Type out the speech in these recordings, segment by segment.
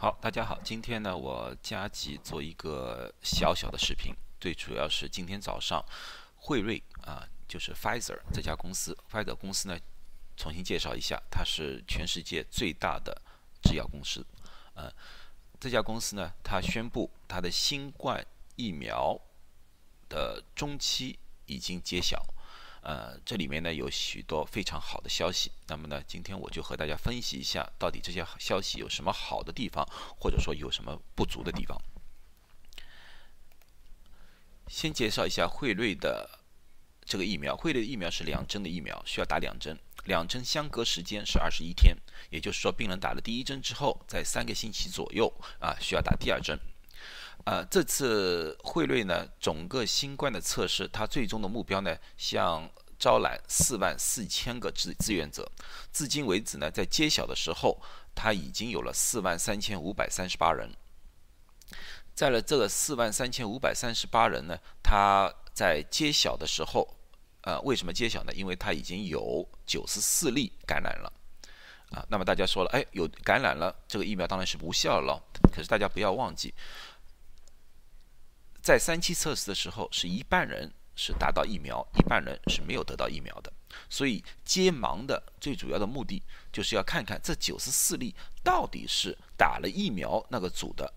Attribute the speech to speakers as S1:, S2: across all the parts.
S1: 好，大家好，今天呢，我加急做一个小小的视频，最主要是今天早上，辉瑞啊，就是 Pfizer 这家公司，Pfizer 公司呢，重新介绍一下，它是全世界最大的制药公司，呃，这家公司呢，它宣布它的新冠疫苗的中期已经揭晓。呃，这里面呢有许多非常好的消息。那么呢，今天我就和大家分析一下，到底这些消息有什么好的地方，或者说有什么不足的地方。先介绍一下辉瑞的这个疫苗，辉瑞的疫苗是两针的疫苗，需要打两针，两针相隔时间是二十一天，也就是说，病人打了第一针之后，在三个星期左右啊，需要打第二针。呃，这次汇瑞呢，整个新冠的测试，它最终的目标呢，像招揽四万四千个志志愿者。至今为止呢，在揭晓的时候，它已经有了四万三千五百三十八人。在了这个四万三千五百三十八人呢，他在揭晓的时候，呃，为什么揭晓呢？因为他已经有九十四例感染了。啊，那么大家说了，哎，有感染了，这个疫苗当然是无效了。可是大家不要忘记。在三期测试的时候，是一半人是达到疫苗，一半人是没有得到疫苗的。所以接盲的最主要的目的，就是要看看这九十四例到底是打了疫苗那个组的，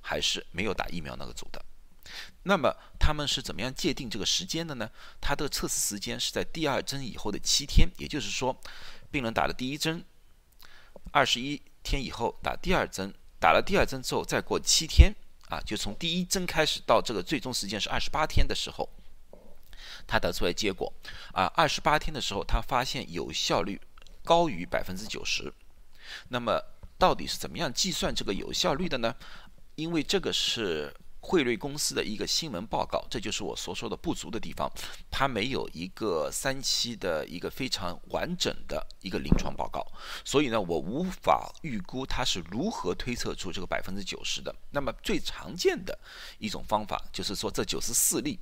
S1: 还是没有打疫苗那个组的。那么他们是怎么样界定这个时间的呢？他的测试时间是在第二针以后的七天，也就是说，病人打了第一针，二十一天以后打第二针，打了第二针之后再过七天。啊，就从第一针开始到这个最终时间是二十八天的时候，他得出来结果啊，二十八天的时候他发现有效率高于百分之九十。那么到底是怎么样计算这个有效率的呢？因为这个是。汇瑞公司的一个新闻报告，这就是我所说的不足的地方，它没有一个三期的一个非常完整的一个临床报告，所以呢，我无法预估它是如何推测出这个百分之九十的。那么最常见的一种方法就是说，这九十四例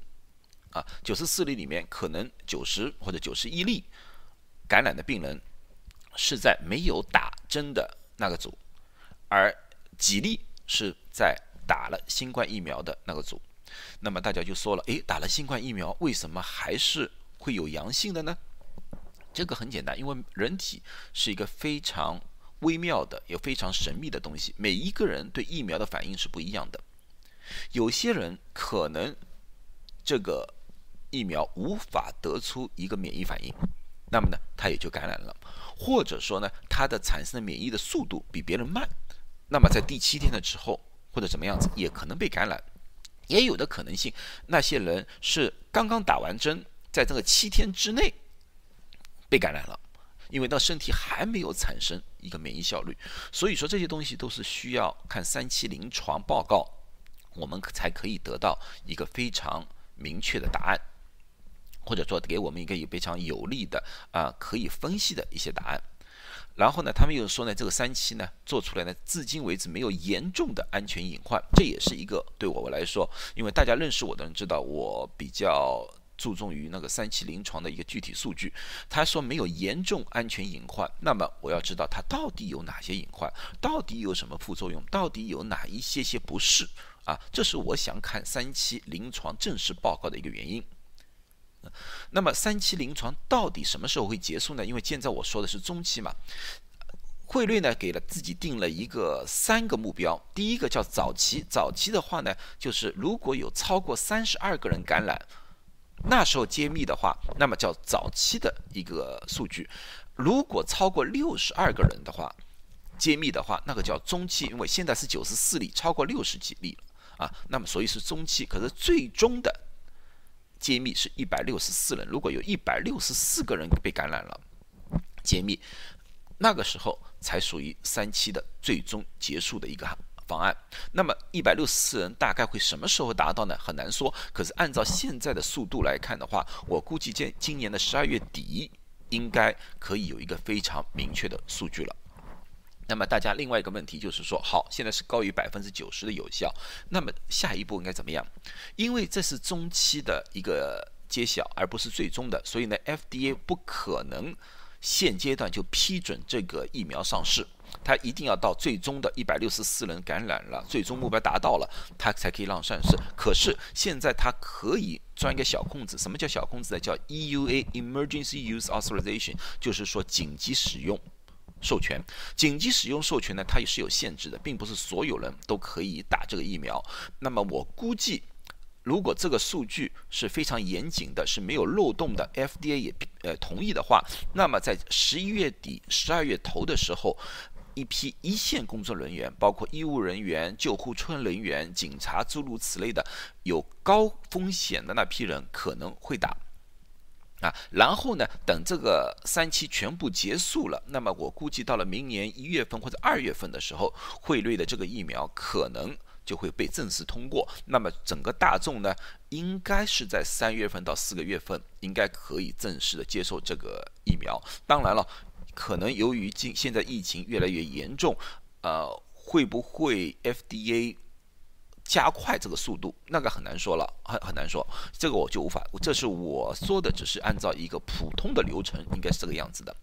S1: 啊，九十四例里面可能九十或者九十一例感染的病人是在没有打针的那个组，而几例是在。打了新冠疫苗的那个组，那么大家就说了，诶，打了新冠疫苗为什么还是会有阳性的呢？这个很简单，因为人体是一个非常微妙的、也非常神秘的东西，每一个人对疫苗的反应是不一样的。有些人可能这个疫苗无法得出一个免疫反应，那么呢，他也就感染了，或者说呢，他的产生的免疫的速度比别人慢，那么在第七天的时候。或者怎么样子，也可能被感染，也有的可能性，那些人是刚刚打完针，在这个七天之内被感染了，因为那身体还没有产生一个免疫效率，所以说这些东西都是需要看三期临床报告，我们才可以得到一个非常明确的答案，或者说给我们一个也非常有利的啊可以分析的一些答案。然后呢，他们又说呢，这个三期呢做出来呢，至今为止没有严重的安全隐患，这也是一个对我来说，因为大家认识我的人知道，我比较注重于那个三期临床的一个具体数据。他说没有严重安全隐患，那么我要知道它到底有哪些隐患，到底有什么副作用，到底有哪一些些不适啊？这是我想看三期临床正式报告的一个原因。那么三期临床到底什么时候会结束呢？因为现在我说的是中期嘛。汇率呢给了自己定了一个三个目标，第一个叫早期，早期的话呢，就是如果有超过三十二个人感染，那时候揭秘的话，那么叫早期的一个数据；如果超过六十二个人的话，揭秘的话，那个叫中期，因为现在是九十四例，超过六十几例了啊，那么所以是中期。可是最终的。揭秘是一百六十四人，如果有一百六十四个人被感染了，揭秘，那个时候才属于三期的最终结束的一个方案。那么一百六十四人大概会什么时候达到呢？很难说。可是按照现在的速度来看的话，我估计今今年的十二月底应该可以有一个非常明确的数据了。那么大家另外一个问题就是说，好，现在是高于百分之九十的有效，那么下一步应该怎么样？因为这是中期的一个揭晓，而不是最终的，所以呢，FDA 不可能现阶段就批准这个疫苗上市，它一定要到最终的一百六十四人感染了，最终目标达到了，它才可以让上市。可是现在它可以钻一个小空子，什么叫小空子呢？叫 EUA（Emergency Use Authorization），就是说紧急使用授权。紧急使用授权呢，它也是有限制的，并不是所有人都可以打这个疫苗。那么我估计。如果这个数据是非常严谨的，是没有漏洞的，FDA 也呃同意的话，那么在十一月底、十二月头的时候，一批一线工作人员，包括医务人员、救护车人员、警察诸如此类的有高风险的那批人可能会打啊。然后呢，等这个三期全部结束了，那么我估计到了明年一月份或者二月份的时候，汇瑞的这个疫苗可能。就会被正式通过。那么整个大众呢，应该是在三月份到四个月份，应该可以正式的接受这个疫苗。当然了，可能由于今现在疫情越来越严重，呃，会不会 FDA 加快这个速度？那个很难说了，很很难说。这个我就无法，这是我说的，只是按照一个普通的流程，应该是这个样子的。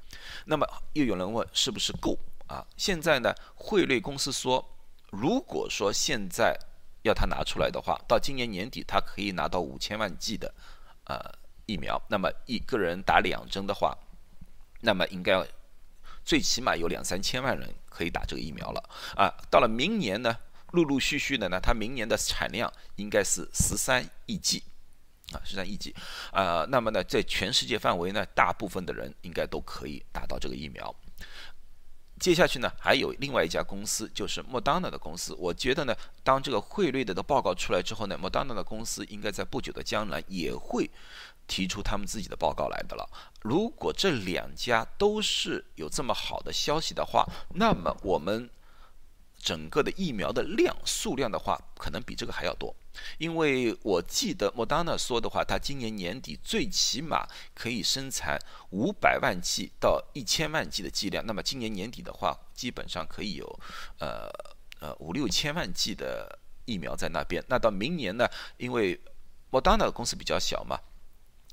S1: 那么又有人问，是不是够啊？现在呢，汇瑞公司说。如果说现在要他拿出来的话，到今年年底他可以拿到五千万剂的呃疫苗，那么一个人打两针的话，那么应该最起码有两三千万人可以打这个疫苗了啊。到了明年呢，陆陆续续的呢，它明年的产量应该是十三亿剂啊，十三亿剂啊。那么呢，在全世界范围呢，大部分的人应该都可以打到这个疫苗。接下去呢，还有另外一家公司，就是莫当娜的公司。我觉得呢，当这个汇率的的报告出来之后呢，莫当娜的公司应该在不久的将来也会提出他们自己的报告来的了。如果这两家都是有这么好的消息的话，那么我们。整个的疫苗的量数量的话，可能比这个还要多，因为我记得莫达纳说的话，它今年年底最起码可以生产五百万剂到一千万剂的剂量。那么今年年底的话，基本上可以有，呃呃五六千万剂的疫苗在那边。那到明年呢，因为莫达纳的公司比较小嘛。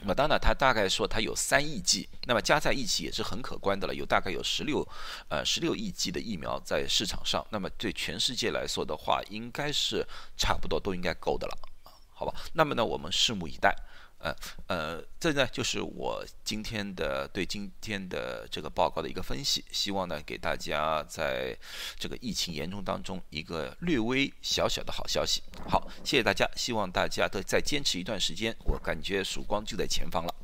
S1: 那么当然，他大概说他有三亿剂，那么加在一起也是很可观的了，有大概有十六，呃，十六亿剂的疫苗在市场上。那么对全世界来说的话，应该是差不多都应该够的了，好吧？那么呢，我们拭目以待。呃呃，这呢就是我今天的对今天的这个报告的一个分析，希望呢给大家在这个疫情严重当中一个略微小小的好消息。好，谢谢大家，希望大家都再坚持一段时间，我感觉曙光就在前方了。